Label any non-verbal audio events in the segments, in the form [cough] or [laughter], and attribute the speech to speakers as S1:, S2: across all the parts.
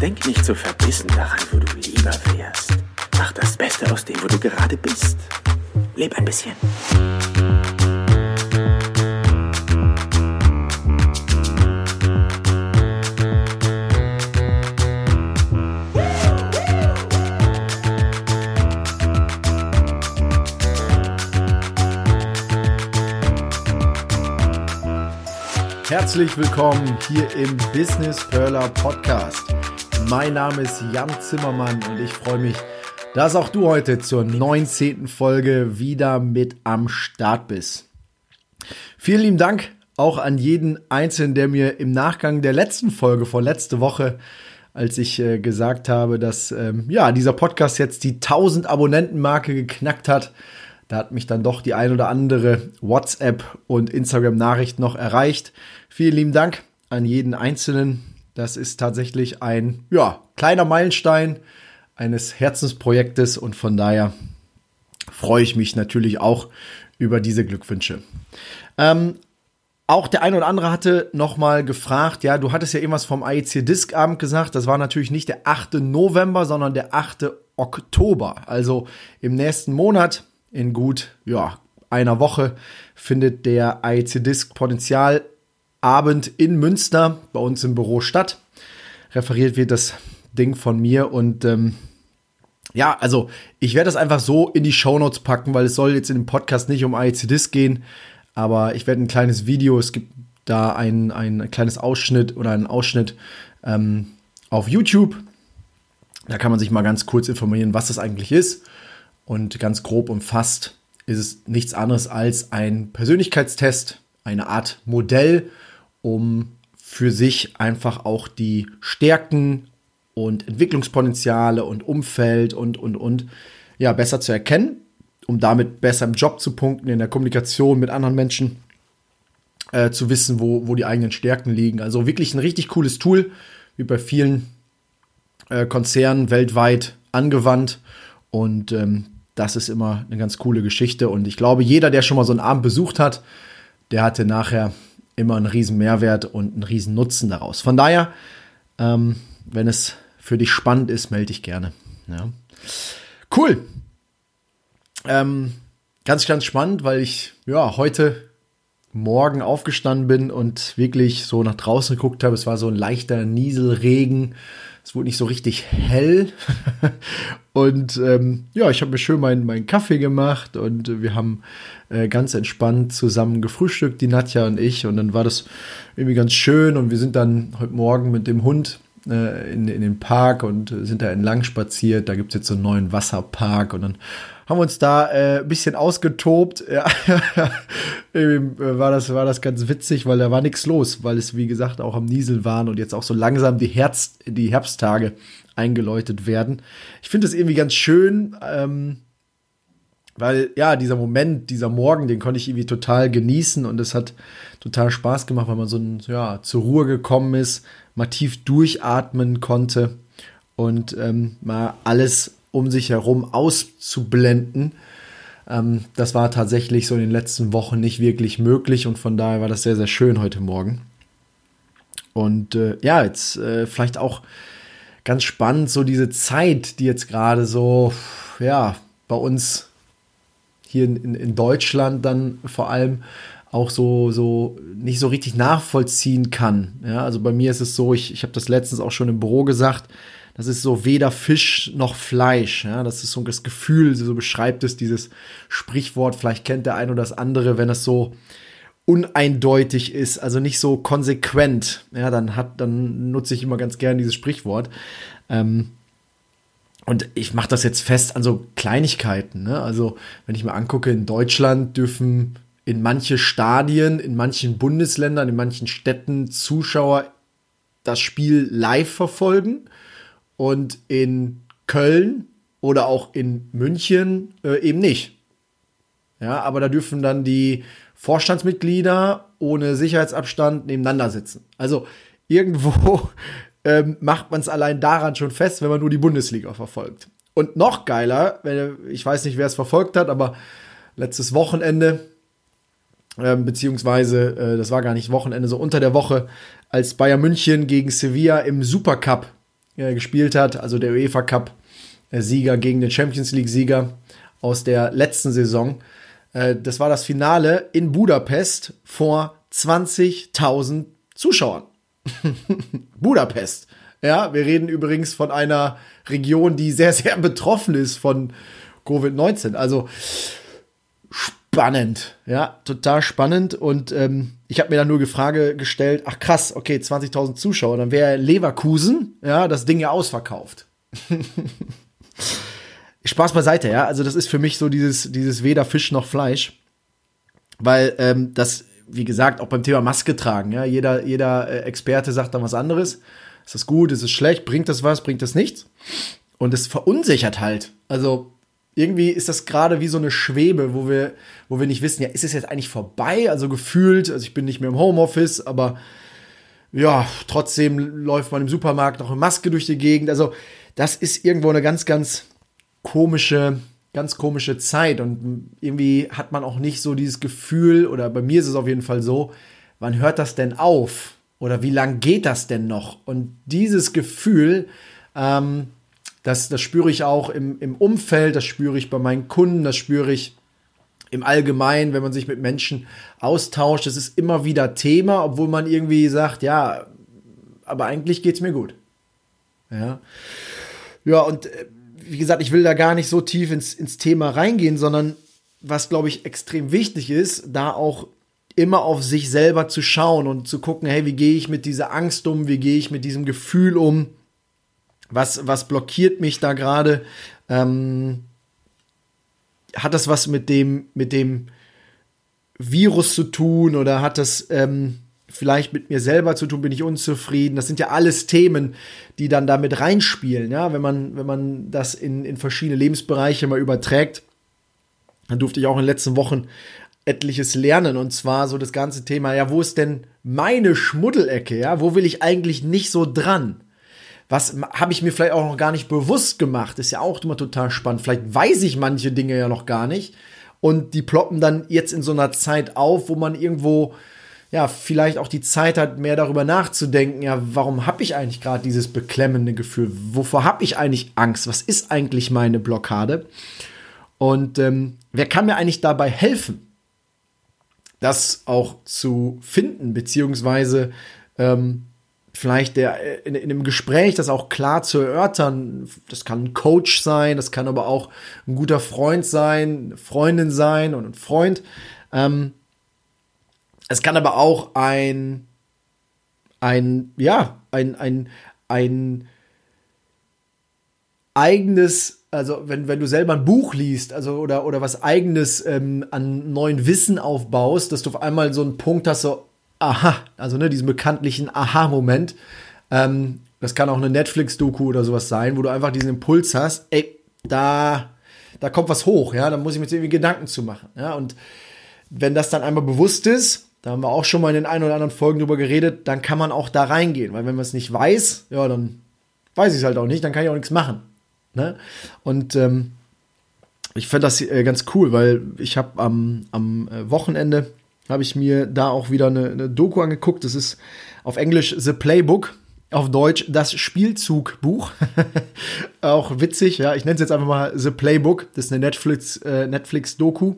S1: Denk nicht so verbissen daran, wo du lieber wärst. Mach das Beste aus dem, wo du gerade bist. Leb ein bisschen.
S2: Herzlich willkommen hier im Business Perler Podcast. Mein Name ist Jan Zimmermann und ich freue mich, dass auch du heute zur 19. Folge wieder mit am Start bist. Vielen lieben Dank auch an jeden Einzelnen, der mir im Nachgang der letzten Folge vor letzte Woche, als ich äh, gesagt habe, dass ähm, ja dieser Podcast jetzt die 1000 Abonnenten-Marke geknackt hat, da hat mich dann doch die ein oder andere WhatsApp und Instagram-Nachricht noch erreicht. Vielen lieben Dank an jeden Einzelnen. Das ist tatsächlich ein ja, kleiner Meilenstein eines Herzensprojektes und von daher freue ich mich natürlich auch über diese Glückwünsche. Ähm, auch der ein oder andere hatte nochmal gefragt, ja, du hattest ja irgendwas vom IEC Disc Abend gesagt. Das war natürlich nicht der 8. November, sondern der 8. Oktober. Also im nächsten Monat in gut ja, einer Woche findet der IEC Disc Potenzialabend in Münster bei uns im Büro statt. Referiert wird das Ding von mir und ähm, ja, also ich werde das einfach so in die Show Notes packen, weil es soll jetzt in dem Podcast nicht um IEC Disc gehen, aber ich werde ein kleines Video, es gibt da ein, ein kleines Ausschnitt oder einen Ausschnitt ähm, auf YouTube. Da kann man sich mal ganz kurz informieren, was das eigentlich ist. Und ganz grob umfasst ist es nichts anderes als ein Persönlichkeitstest, eine Art Modell, um für sich einfach auch die Stärken und Entwicklungspotenziale und Umfeld und, und, und, ja, besser zu erkennen, um damit besser im Job zu punkten, in der Kommunikation mit anderen Menschen, äh, zu wissen, wo, wo die eigenen Stärken liegen. Also wirklich ein richtig cooles Tool, wie bei vielen äh, Konzernen weltweit angewandt. Und ähm, das ist immer eine ganz coole Geschichte. Und ich glaube, jeder, der schon mal so einen Abend besucht hat, der hatte nachher immer einen riesen Mehrwert und einen riesen Nutzen daraus. Von daher, ähm, wenn es für dich spannend ist, melde dich gerne. Ja. Cool. Ähm, ganz, ganz spannend, weil ich ja heute Morgen aufgestanden bin und wirklich so nach draußen geguckt habe. Es war so ein leichter Nieselregen es wurde nicht so richtig hell. [laughs] und ähm, ja, ich habe mir schön meinen mein Kaffee gemacht und wir haben äh, ganz entspannt zusammen gefrühstückt, die Nadja und ich. Und dann war das irgendwie ganz schön. Und wir sind dann heute Morgen mit dem Hund äh, in, in den Park und sind da entlang spaziert. Da gibt es jetzt so einen neuen Wasserpark. Und dann haben uns da äh, ein bisschen ausgetobt. Ja. [laughs] Äh, war, das, war das ganz witzig, weil da war nichts los, weil es, wie gesagt, auch am Niesel waren und jetzt auch so langsam die, Herz, die Herbsttage eingeläutet werden. Ich finde das irgendwie ganz schön, ähm, weil ja, dieser Moment, dieser Morgen, den konnte ich irgendwie total genießen und es hat total Spaß gemacht, weil man so ja, zur Ruhe gekommen ist, mal tief durchatmen konnte und ähm, mal alles um sich herum auszublenden. Ähm, das war tatsächlich so in den letzten Wochen nicht wirklich möglich und von daher war das sehr, sehr schön heute Morgen. Und äh, ja, jetzt äh, vielleicht auch ganz spannend, so diese Zeit, die jetzt gerade so, ja, bei uns hier in, in Deutschland dann vor allem auch so, so nicht so richtig nachvollziehen kann. Ja, also bei mir ist es so, ich, ich habe das letztens auch schon im Büro gesagt, das ist so weder Fisch noch Fleisch. Ja, das ist so das Gefühl, so beschreibt es dieses Sprichwort. Vielleicht kennt der ein oder das andere, wenn es so uneindeutig ist, also nicht so konsequent. Ja, dann hat, dann nutze ich immer ganz gern dieses Sprichwort. Ähm, und ich mache das jetzt fest an so Kleinigkeiten. Ne? Also, wenn ich mir angucke, in Deutschland dürfen in manche Stadien, in manchen Bundesländern, in manchen Städten Zuschauer das Spiel live verfolgen und in Köln oder auch in München äh, eben nicht. Ja, aber da dürfen dann die Vorstandsmitglieder ohne Sicherheitsabstand nebeneinander sitzen. Also irgendwo [laughs] ähm, macht man es allein daran schon fest, wenn man nur die Bundesliga verfolgt. Und noch geiler, ich weiß nicht, wer es verfolgt hat, aber letztes Wochenende, äh, beziehungsweise äh, das war gar nicht Wochenende, so unter der Woche, als Bayern München gegen Sevilla im Supercup äh, gespielt hat, also der UEFA Cup Sieger gegen den Champions League Sieger aus der letzten Saison. Äh, das war das Finale in Budapest vor 20.000 Zuschauern. [laughs] Budapest. Ja, wir reden übrigens von einer Region, die sehr, sehr betroffen ist von Covid-19. Also spannend, ja, total spannend. Und ähm, ich habe mir dann nur die Frage gestellt: Ach krass, okay, 20.000 Zuschauer, dann wäre Leverkusen, ja, das Ding ja ausverkauft. [laughs] Spaß beiseite, ja. Also das ist für mich so dieses, dieses weder Fisch noch Fleisch. Weil ähm, das, wie gesagt, auch beim Thema Maske tragen, ja, jeder, jeder äh, Experte sagt dann was anderes. Ist das gut, ist es schlecht, bringt das was, bringt das nichts? Und es verunsichert halt. Also irgendwie ist das gerade wie so eine Schwebe, wo wir, wo wir nicht wissen, ja, ist es jetzt eigentlich vorbei? Also gefühlt, also ich bin nicht mehr im Homeoffice, aber ja, trotzdem läuft man im Supermarkt noch in Maske durch die Gegend. Also das ist irgendwo eine ganz, ganz komische, ganz komische Zeit und irgendwie hat man auch nicht so dieses Gefühl, oder bei mir ist es auf jeden Fall so, wann hört das denn auf? Oder wie lang geht das denn noch? Und dieses Gefühl, ähm, das, das spüre ich auch im, im Umfeld, das spüre ich bei meinen Kunden, das spüre ich im Allgemeinen, wenn man sich mit Menschen austauscht. Das ist immer wieder Thema, obwohl man irgendwie sagt, ja, aber eigentlich geht es mir gut. Ja. Ja, und äh, wie gesagt, ich will da gar nicht so tief ins, ins Thema reingehen, sondern was, glaube ich, extrem wichtig ist, da auch immer auf sich selber zu schauen und zu gucken, hey, wie gehe ich mit dieser Angst um, wie gehe ich mit diesem Gefühl um, was, was blockiert mich da gerade, ähm, hat das was mit dem, mit dem Virus zu tun oder hat das ähm, vielleicht mit mir selber zu tun, bin ich unzufrieden. Das sind ja alles Themen, die dann damit reinspielen, ja, wenn man, wenn man das in, in verschiedene Lebensbereiche mal überträgt. Dann durfte ich auch in den letzten Wochen etliches lernen und zwar so das ganze Thema, ja, wo ist denn meine Schmuddelecke, ja, wo will ich eigentlich nicht so dran? Was habe ich mir vielleicht auch noch gar nicht bewusst gemacht? Ist ja auch immer total spannend. Vielleicht weiß ich manche Dinge ja noch gar nicht und die ploppen dann jetzt in so einer Zeit auf, wo man irgendwo ja, vielleicht auch die Zeit hat, mehr darüber nachzudenken, ja, warum habe ich eigentlich gerade dieses beklemmende Gefühl? Wovor habe ich eigentlich Angst? Was ist eigentlich meine Blockade? Und ähm, wer kann mir eigentlich dabei helfen, das auch zu finden, beziehungsweise ähm, vielleicht der, äh, in, in einem Gespräch das auch klar zu erörtern. Das kann ein Coach sein, das kann aber auch ein guter Freund sein, eine Freundin sein und ein Freund. Ähm, es kann aber auch ein, ein, ja, ein, ein, ein eigenes, also wenn, wenn du selber ein Buch liest, also oder, oder was eigenes ähm, an neuen Wissen aufbaust, dass du auf einmal so einen Punkt hast, so, aha, also ne, diesen bekanntlichen Aha-Moment. Ähm, das kann auch eine Netflix-Doku oder sowas sein, wo du einfach diesen Impuls hast, ey, da, da kommt was hoch, ja, da muss ich mir irgendwie Gedanken zu machen, ja, und wenn das dann einmal bewusst ist, da haben wir auch schon mal in den ein oder anderen Folgen drüber geredet. Dann kann man auch da reingehen, weil wenn man es nicht weiß, ja, dann weiß ich es halt auch nicht, dann kann ich auch nichts machen. Ne? Und ähm, ich fand das äh, ganz cool, weil ich habe am, am äh, Wochenende habe ich mir da auch wieder eine, eine Doku angeguckt. Das ist auf Englisch The Playbook, auf Deutsch das Spielzugbuch. [laughs] auch witzig, ja. Ich nenne es jetzt einfach mal The Playbook. Das ist eine Netflix, äh, Netflix-Doku.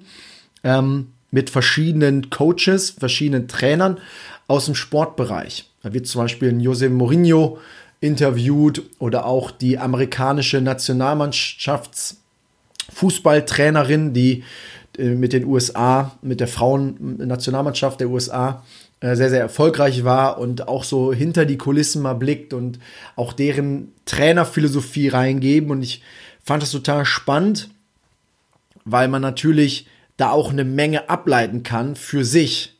S2: Ähm, mit verschiedenen Coaches, verschiedenen Trainern aus dem Sportbereich. Da wird zum Beispiel ein Jose Mourinho interviewt oder auch die amerikanische Nationalmannschaftsfußballtrainerin, die mit den USA, mit der Frauennationalmannschaft der USA äh, sehr, sehr erfolgreich war und auch so hinter die Kulissen mal blickt und auch deren Trainerphilosophie reingeben. Und ich fand das total spannend, weil man natürlich da auch eine Menge ableiten kann für sich.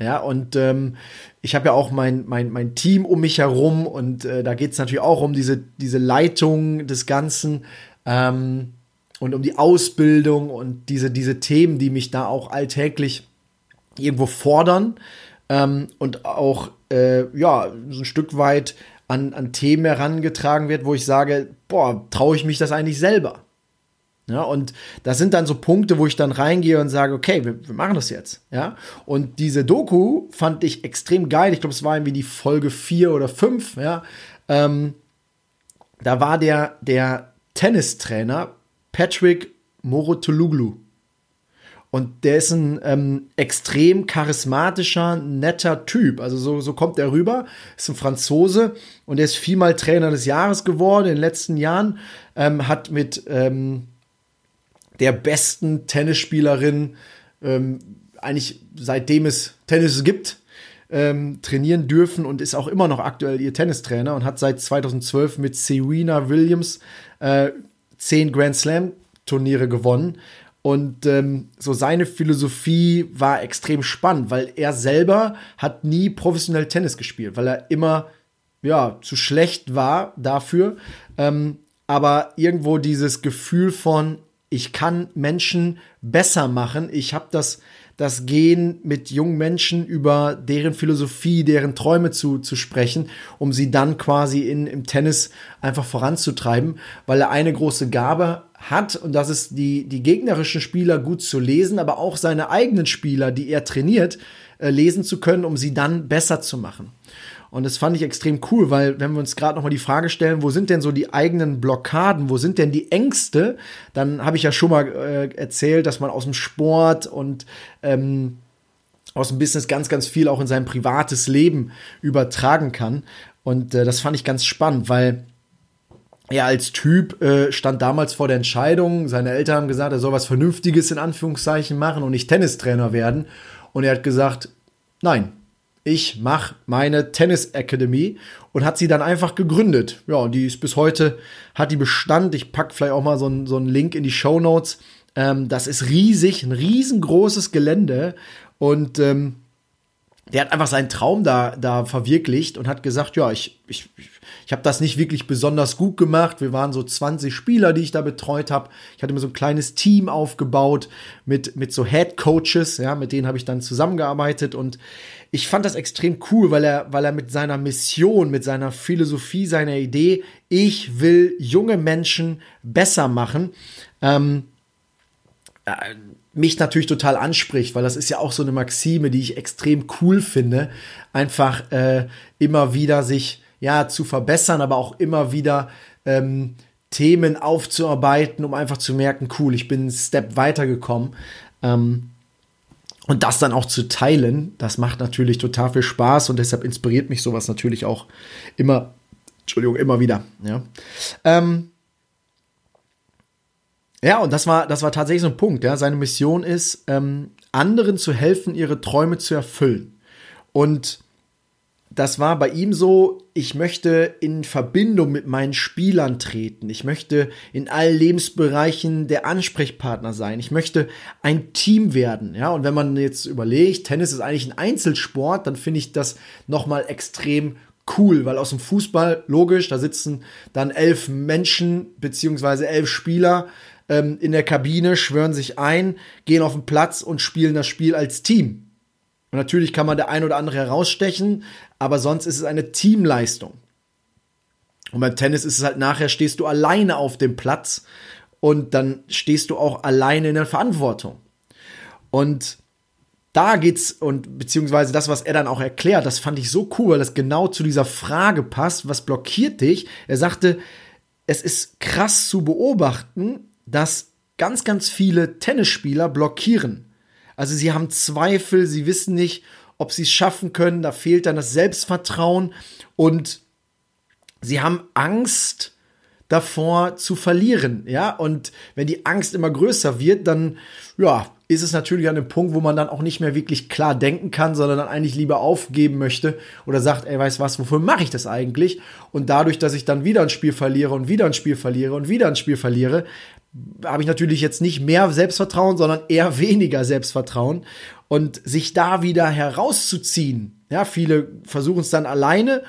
S2: Ja, und ähm, ich habe ja auch mein, mein, mein Team um mich herum und äh, da geht es natürlich auch um diese, diese Leitung des Ganzen ähm, und um die Ausbildung und diese, diese Themen, die mich da auch alltäglich irgendwo fordern ähm, und auch äh, ja, so ein Stück weit an, an Themen herangetragen wird, wo ich sage, boah, traue ich mich das eigentlich selber? Ja, und das sind dann so Punkte, wo ich dann reingehe und sage, okay, wir, wir machen das jetzt. Ja, und diese Doku fand ich extrem geil. Ich glaube, es war irgendwie die Folge 4 oder 5, ja, ähm, da war der, der Tennistrainer Patrick Morotoluglu. Und der ist ein ähm, extrem charismatischer, netter Typ. Also so, so kommt er rüber. Ist ein Franzose und er ist viermal Trainer des Jahres geworden in den letzten Jahren. Ähm, hat mit ähm, der besten Tennisspielerin ähm, eigentlich seitdem es Tennis gibt, ähm, trainieren dürfen und ist auch immer noch aktuell ihr Tennistrainer und hat seit 2012 mit Serena Williams äh, zehn Grand Slam Turniere gewonnen. Und ähm, so seine Philosophie war extrem spannend, weil er selber hat nie professionell Tennis gespielt, weil er immer ja zu schlecht war dafür. Ähm, aber irgendwo dieses Gefühl von ich kann Menschen besser machen. Ich habe das das Gehen mit jungen Menschen über deren Philosophie, deren Träume zu, zu sprechen, um sie dann quasi in, im Tennis einfach voranzutreiben, weil er eine große Gabe hat und das ist die, die gegnerischen Spieler gut zu lesen, aber auch seine eigenen Spieler, die er trainiert, äh, lesen zu können, um sie dann besser zu machen. Und das fand ich extrem cool, weil wenn wir uns gerade noch mal die Frage stellen, wo sind denn so die eigenen Blockaden, wo sind denn die Ängste, dann habe ich ja schon mal äh, erzählt, dass man aus dem Sport und ähm, aus dem Business ganz, ganz viel auch in sein privates Leben übertragen kann. Und äh, das fand ich ganz spannend, weil er als Typ äh, stand damals vor der Entscheidung. Seine Eltern haben gesagt, er soll was Vernünftiges in Anführungszeichen machen und nicht Tennistrainer werden. Und er hat gesagt, nein, ich mache meine Tennis Academy und hat sie dann einfach gegründet. Ja, und die ist bis heute, hat die Bestand. Ich pack vielleicht auch mal so einen so Link in die Show Notes. Ähm, das ist riesig, ein riesengroßes Gelände und ähm, der hat einfach seinen Traum da, da verwirklicht und hat gesagt, ja, ich, ich, ich habe das nicht wirklich besonders gut gemacht. Wir waren so 20 Spieler, die ich da betreut habe. Ich hatte mir so ein kleines Team aufgebaut mit, mit so Head Coaches, ja, mit denen habe ich dann zusammengearbeitet und ich fand das extrem cool, weil er, weil er mit seiner Mission, mit seiner Philosophie, seiner Idee, ich will junge Menschen besser machen, ähm, äh, mich natürlich total anspricht, weil das ist ja auch so eine Maxime, die ich extrem cool finde, einfach äh, immer wieder sich ja zu verbessern, aber auch immer wieder ähm, Themen aufzuarbeiten, um einfach zu merken, cool, ich bin einen Step weitergekommen. Ähm, und das dann auch zu teilen, das macht natürlich total viel Spaß und deshalb inspiriert mich sowas natürlich auch immer, Entschuldigung, immer wieder. Ja, ähm, ja und das war, das war tatsächlich so ein Punkt. Ja. Seine Mission ist, ähm, anderen zu helfen, ihre Träume zu erfüllen. Und das war bei ihm so, ich möchte in Verbindung mit meinen Spielern treten. Ich möchte in allen Lebensbereichen der Ansprechpartner sein. Ich möchte ein Team werden. Ja, und wenn man jetzt überlegt, Tennis ist eigentlich ein Einzelsport, dann finde ich das nochmal extrem cool, weil aus dem Fußball, logisch, da sitzen dann elf Menschen beziehungsweise elf Spieler ähm, in der Kabine, schwören sich ein, gehen auf den Platz und spielen das Spiel als Team. Und natürlich kann man der ein oder andere herausstechen, aber sonst ist es eine Teamleistung. Und beim Tennis ist es halt nachher, stehst du alleine auf dem Platz und dann stehst du auch alleine in der Verantwortung. Und da geht's und beziehungsweise das, was er dann auch erklärt, das fand ich so cool, weil das genau zu dieser Frage passt, was blockiert dich? Er sagte, es ist krass zu beobachten, dass ganz, ganz viele Tennisspieler blockieren. Also sie haben Zweifel, sie wissen nicht, ob sie es schaffen können, da fehlt dann das Selbstvertrauen und sie haben Angst davor zu verlieren, ja, und wenn die Angst immer größer wird, dann, ja, ist es natürlich an dem Punkt, wo man dann auch nicht mehr wirklich klar denken kann, sondern dann eigentlich lieber aufgeben möchte oder sagt, ey, weißt was, wofür mache ich das eigentlich? Und dadurch, dass ich dann wieder ein Spiel verliere und wieder ein Spiel verliere und wieder ein Spiel verliere, habe ich natürlich jetzt nicht mehr Selbstvertrauen, sondern eher weniger Selbstvertrauen. Und sich da wieder herauszuziehen, ja, viele versuchen es dann alleine,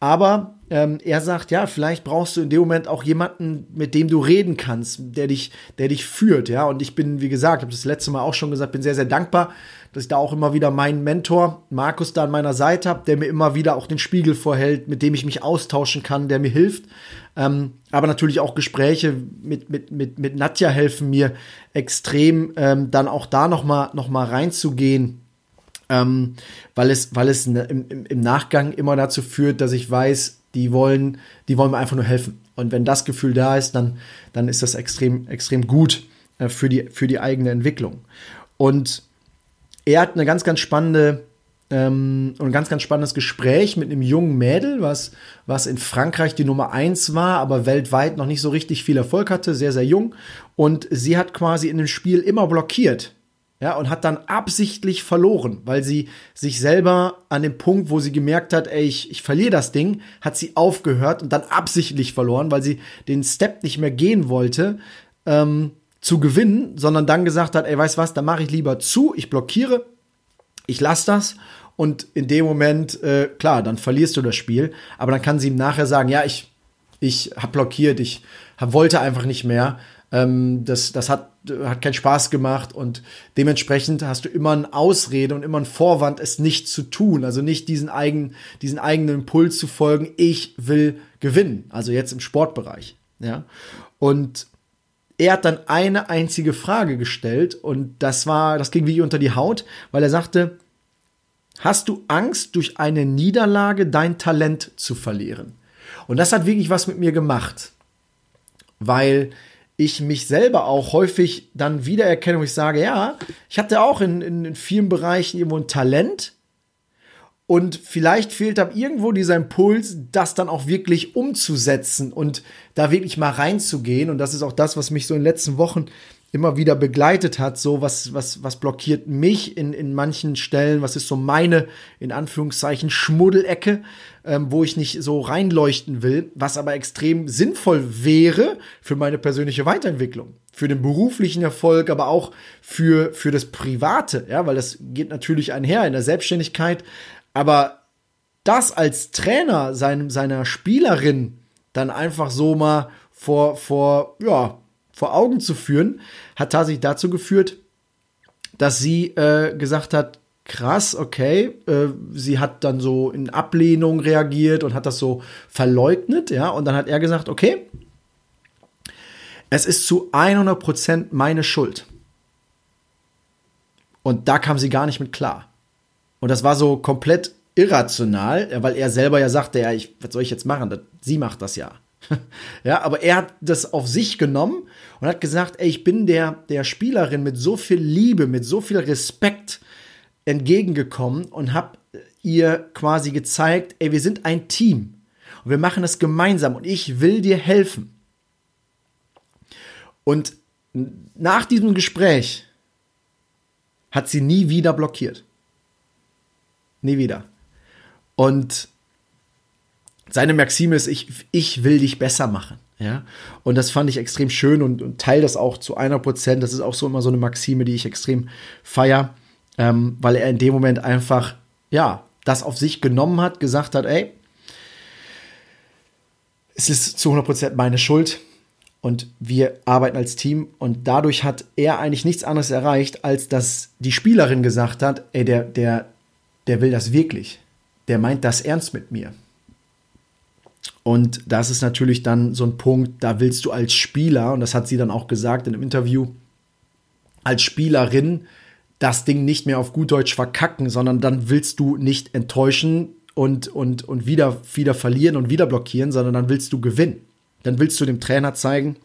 S2: aber ähm, er sagt, ja, vielleicht brauchst du in dem Moment auch jemanden, mit dem du reden kannst, der dich, der dich führt, ja. Und ich bin, wie gesagt, habe das letzte Mal auch schon gesagt, bin sehr, sehr dankbar, dass ich da auch immer wieder meinen Mentor Markus da an meiner Seite habe, der mir immer wieder auch den Spiegel vorhält, mit dem ich mich austauschen kann, der mir hilft. Ähm, aber natürlich auch Gespräche mit, mit, mit, mit Nadja helfen mir extrem, ähm, dann auch da nochmal noch mal reinzugehen. Ähm, weil es, weil es im, im Nachgang immer dazu führt, dass ich weiß, die wollen, die wollen mir einfach nur helfen. Und wenn das Gefühl da ist, dann, dann ist das extrem, extrem gut äh, für, die, für die eigene Entwicklung. Und er hat eine ganz, ganz spannende ähm, ein ganz, ganz spannendes Gespräch mit einem jungen Mädel, was, was in Frankreich die Nummer eins war, aber weltweit noch nicht so richtig viel Erfolg hatte, sehr, sehr jung. Und sie hat quasi in dem Spiel immer blockiert. Ja, und hat dann absichtlich verloren, weil sie sich selber an dem Punkt, wo sie gemerkt hat, ey, ich, ich verliere das Ding, hat sie aufgehört und dann absichtlich verloren, weil sie den Step nicht mehr gehen wollte, ähm, zu gewinnen, sondern dann gesagt hat, ey, weißt was, da mache ich lieber zu, ich blockiere, ich lasse das und in dem Moment, äh, klar, dann verlierst du das Spiel. Aber dann kann sie ihm nachher sagen, ja, ich, ich habe blockiert, ich hab, wollte einfach nicht mehr. Ähm, das das hat, hat keinen Spaß gemacht und dementsprechend hast du immer eine Ausrede und immer einen Vorwand, es nicht zu tun. Also nicht diesen, eigenen diesen eigenen Impuls zu folgen, ich will gewinnen. Also jetzt im Sportbereich. Ja. Und er hat dann eine einzige Frage gestellt und das war, das ging wie unter die Haut, weil er sagte, hast du Angst, durch eine Niederlage dein Talent zu verlieren? Und das hat wirklich was mit mir gemacht, weil ich mich selber auch häufig dann wiedererkenne, wo ich sage, ja, ich hatte auch in, in, in vielen Bereichen irgendwo ein Talent und vielleicht fehlt ab irgendwo dieser Impuls, das dann auch wirklich umzusetzen und da wirklich mal reinzugehen. Und das ist auch das, was mich so in den letzten Wochen immer wieder begleitet hat, so was, was, was blockiert mich in, in manchen Stellen, was ist so meine, in Anführungszeichen, Schmuddelecke, ähm, wo ich nicht so reinleuchten will, was aber extrem sinnvoll wäre für meine persönliche Weiterentwicklung, für den beruflichen Erfolg, aber auch für, für das Private, ja, weil das geht natürlich einher in der Selbstständigkeit, aber das als Trainer seinem, seiner Spielerin dann einfach so mal vor, vor, ja, vor Augen zu führen, hat tatsächlich dazu geführt, dass sie äh, gesagt hat, krass, okay, äh, sie hat dann so in Ablehnung reagiert und hat das so verleugnet, ja, und dann hat er gesagt, okay, es ist zu 100% meine Schuld. Und da kam sie gar nicht mit klar. Und das war so komplett irrational, weil er selber ja sagte, ja, ich, was soll ich jetzt machen? Sie macht das ja. [laughs] ja, aber er hat das auf sich genommen und hat gesagt, ey, ich bin der, der Spielerin mit so viel Liebe, mit so viel Respekt entgegengekommen und habe ihr quasi gezeigt, ey, wir sind ein Team und wir machen das gemeinsam und ich will dir helfen. Und nach diesem Gespräch hat sie nie wieder blockiert. Nie wieder. Und seine Maxime ist, ich, ich will dich besser machen. Ja, und das fand ich extrem schön und, und teile das auch zu einer Prozent. Das ist auch so immer so eine Maxime, die ich extrem feier, ähm, weil er in dem Moment einfach, ja, das auf sich genommen hat, gesagt hat, ey, es ist zu 100 Prozent meine Schuld und wir arbeiten als Team und dadurch hat er eigentlich nichts anderes erreicht, als dass die Spielerin gesagt hat, ey, der, der, der will das wirklich. Der meint das ernst mit mir. Und das ist natürlich dann so ein Punkt, da willst du als Spieler, und das hat sie dann auch gesagt in einem Interview, als Spielerin das Ding nicht mehr auf gut Deutsch verkacken, sondern dann willst du nicht enttäuschen und, und, und wieder, wieder verlieren und wieder blockieren, sondern dann willst du gewinnen. Dann willst du dem Trainer zeigen,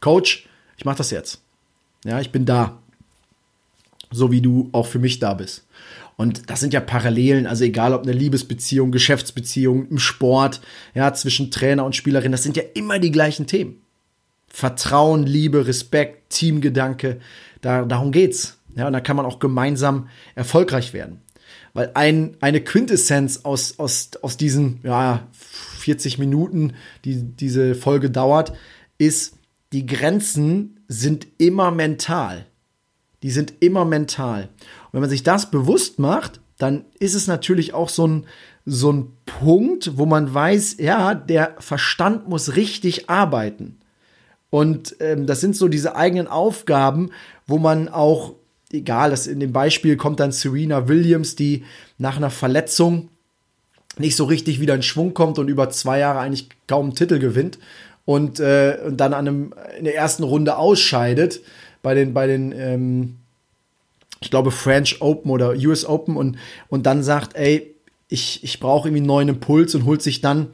S2: Coach, ich mach das jetzt. Ja, ich bin da. So wie du auch für mich da bist. Und das sind ja Parallelen, also egal ob eine Liebesbeziehung, Geschäftsbeziehung, im Sport, ja, zwischen Trainer und Spielerin, das sind ja immer die gleichen Themen. Vertrauen, Liebe, Respekt, Teamgedanke, da, darum geht's. Ja, und da kann man auch gemeinsam erfolgreich werden. Weil ein, eine Quintessenz aus, aus, aus diesen ja, 40 Minuten, die diese Folge dauert, ist, die Grenzen sind immer mental. Die sind immer mental wenn man sich das bewusst macht, dann ist es natürlich auch so ein, so ein Punkt, wo man weiß, ja, der Verstand muss richtig arbeiten. Und ähm, das sind so diese eigenen Aufgaben, wo man auch, egal, das in dem Beispiel kommt dann Serena Williams, die nach einer Verletzung nicht so richtig wieder in Schwung kommt und über zwei Jahre eigentlich kaum einen Titel gewinnt und, äh, und dann an einem, in der ersten Runde ausscheidet bei den, bei den ähm, ich glaube, French Open oder US Open und, und dann sagt, ey, ich, ich brauche irgendwie einen neuen Impuls und holt sich dann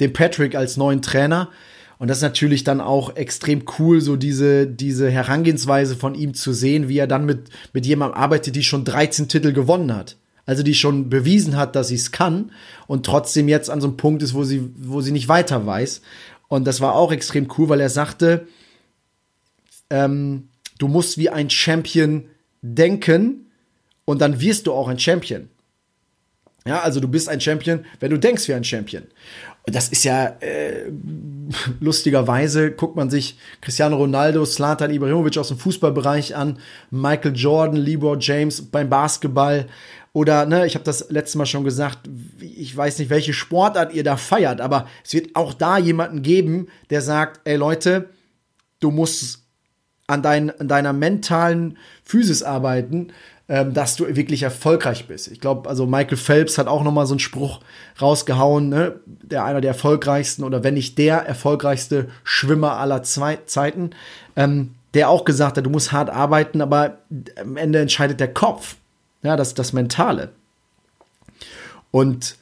S2: den Patrick als neuen Trainer. Und das ist natürlich dann auch extrem cool, so diese, diese Herangehensweise von ihm zu sehen, wie er dann mit, mit jemandem arbeitet, die schon 13 Titel gewonnen hat. Also die schon bewiesen hat, dass sie es kann und trotzdem jetzt an so einem Punkt ist, wo sie, wo sie nicht weiter weiß. Und das war auch extrem cool, weil er sagte, ähm, du musst wie ein Champion denken und dann wirst du auch ein Champion. Ja, also du bist ein Champion, wenn du denkst wie ein Champion. Und das ist ja äh, lustigerweise, guckt man sich Cristiano Ronaldo, Slatan Ibrahimovic aus dem Fußballbereich an, Michael Jordan, LeBron James beim Basketball oder, ne, ich habe das letzte Mal schon gesagt, ich weiß nicht, welche Sportart ihr da feiert, aber es wird auch da jemanden geben, der sagt, ey Leute, du musst an, dein, an deiner mentalen Physis arbeiten, ähm, dass du wirklich erfolgreich bist. Ich glaube, also Michael Phelps hat auch noch mal so einen Spruch rausgehauen, ne? der einer der erfolgreichsten oder wenn nicht der erfolgreichste Schwimmer aller Zwei Zeiten, ähm, der auch gesagt hat, du musst hart arbeiten, aber am Ende entscheidet der Kopf, ja, das das Mentale. Und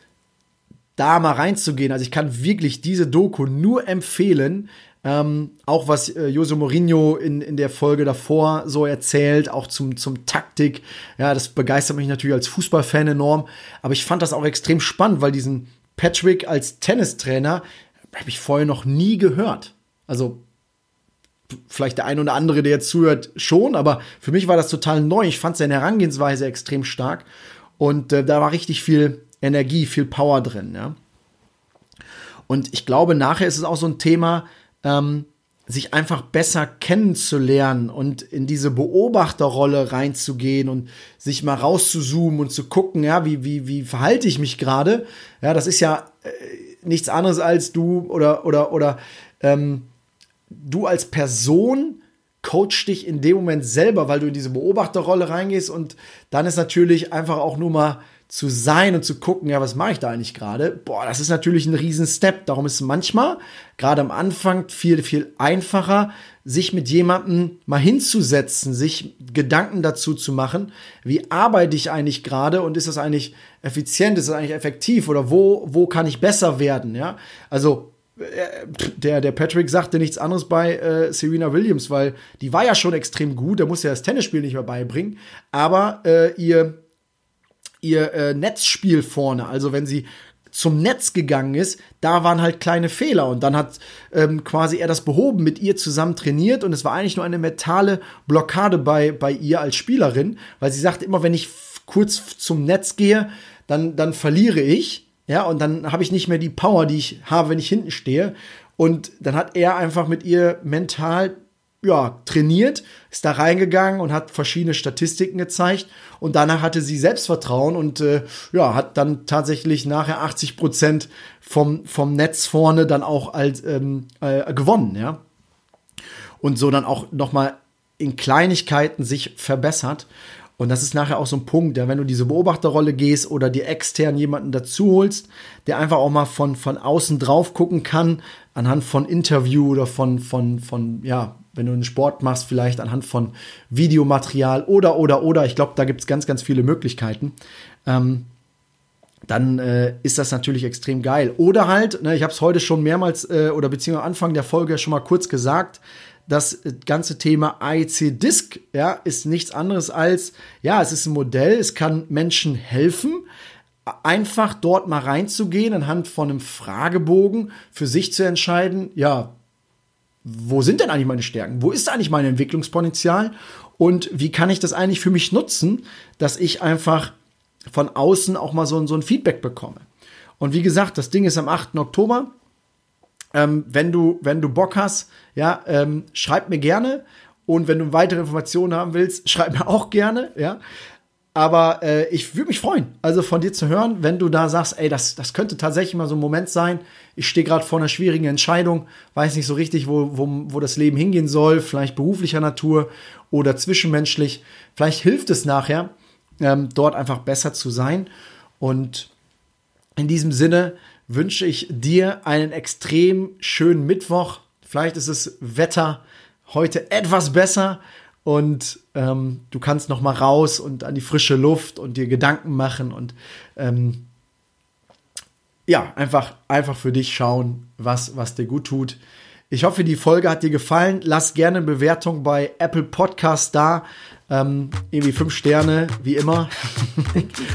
S2: da mal reinzugehen, also ich kann wirklich diese Doku nur empfehlen, ähm, auch was äh, Jose Mourinho in, in der Folge davor so erzählt, auch zum, zum Taktik. Ja, das begeistert mich natürlich als Fußballfan enorm. Aber ich fand das auch extrem spannend, weil diesen Patrick als Tennistrainer habe ich vorher noch nie gehört. Also vielleicht der ein oder andere, der jetzt zuhört, schon, aber für mich war das total neu. Ich fand seine Herangehensweise extrem stark und äh, da war richtig viel Energie, viel Power drin. Ja. Und ich glaube, nachher ist es auch so ein Thema, ähm, sich einfach besser kennenzulernen und in diese Beobachterrolle reinzugehen und sich mal rauszuzoomen und zu gucken, ja, wie, wie, wie verhalte ich mich gerade? Ja, das ist ja äh, nichts anderes als du oder, oder, oder ähm, du als Person coach dich in dem Moment selber, weil du in diese Beobachterrolle reingehst und dann ist natürlich einfach auch nur mal zu sein und zu gucken, ja, was mache ich da eigentlich gerade? Boah, das ist natürlich ein riesen Step. Darum ist manchmal, gerade am Anfang, viel, viel einfacher, sich mit jemandem mal hinzusetzen, sich Gedanken dazu zu machen, wie arbeite ich eigentlich gerade und ist das eigentlich effizient, ist das eigentlich effektiv oder wo, wo kann ich besser werden, ja? Also, äh, der, der Patrick sagte nichts anderes bei äh, Serena Williams, weil die war ja schon extrem gut, der muss ja das Tennisspiel nicht mehr beibringen, aber äh, ihr ihr äh, Netzspiel vorne. Also wenn sie zum Netz gegangen ist, da waren halt kleine Fehler und dann hat ähm, quasi er das behoben, mit ihr zusammen trainiert und es war eigentlich nur eine mentale Blockade bei, bei ihr als Spielerin, weil sie sagte immer, wenn ich kurz zum Netz gehe, dann, dann verliere ich, ja, und dann habe ich nicht mehr die Power, die ich habe, wenn ich hinten stehe. Und dann hat er einfach mit ihr mental ja, trainiert, ist da reingegangen und hat verschiedene Statistiken gezeigt und danach hatte sie Selbstvertrauen und äh, ja, hat dann tatsächlich nachher 80 Prozent vom, vom Netz vorne dann auch als ähm, äh, gewonnen, ja. Und so dann auch nochmal in Kleinigkeiten sich verbessert. Und das ist nachher auch so ein Punkt, ja, wenn du diese Beobachterrolle gehst oder dir extern jemanden dazu holst, der einfach auch mal von, von außen drauf gucken kann, anhand von Interview oder von, von, von, ja, wenn du einen Sport machst, vielleicht anhand von Videomaterial oder, oder, oder. Ich glaube, da gibt es ganz, ganz viele Möglichkeiten. Ähm, dann äh, ist das natürlich extrem geil. Oder halt, ne, ich habe es heute schon mehrmals äh, oder beziehungsweise Anfang der Folge schon mal kurz gesagt, das ganze Thema AEC Disk, ja, ist nichts anderes als, ja, es ist ein Modell, es kann Menschen helfen, einfach dort mal reinzugehen, anhand von einem Fragebogen für sich zu entscheiden, ja, wo sind denn eigentlich meine Stärken? Wo ist eigentlich mein Entwicklungspotenzial? Und wie kann ich das eigentlich für mich nutzen, dass ich einfach von außen auch mal so, so ein Feedback bekomme? Und wie gesagt, das Ding ist am 8. Oktober. Ähm, wenn, du, wenn du Bock hast, ja, ähm, schreib mir gerne. Und wenn du weitere Informationen haben willst, [laughs] schreib mir auch gerne, ja. Aber äh, ich würde mich freuen, also von dir zu hören, wenn du da sagst, ey, das, das könnte tatsächlich mal so ein Moment sein. Ich stehe gerade vor einer schwierigen Entscheidung, weiß nicht so richtig, wo, wo, wo das Leben hingehen soll, vielleicht beruflicher Natur oder zwischenmenschlich. Vielleicht hilft es nachher, ähm, dort einfach besser zu sein. Und in diesem Sinne wünsche ich dir einen extrem schönen Mittwoch. Vielleicht ist das Wetter heute etwas besser und ähm, du kannst noch mal raus und an die frische Luft und dir Gedanken machen und ähm, ja, einfach, einfach für dich schauen, was, was dir gut tut. Ich hoffe, die Folge hat dir gefallen. Lass gerne eine Bewertung bei Apple Podcast da. Ähm, irgendwie fünf Sterne, wie immer.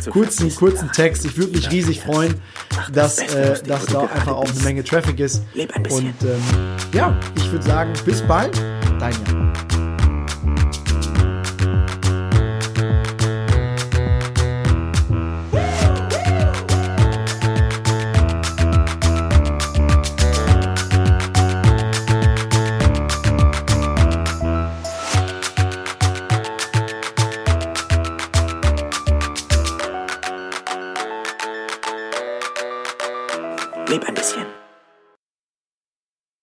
S2: kurzen, kurzen Text. Ich würde mich riesig freuen, dass, äh, dass da einfach auch eine Menge Traffic ist. Und ähm, ja, ich würde sagen, bis bald. Dein Jan.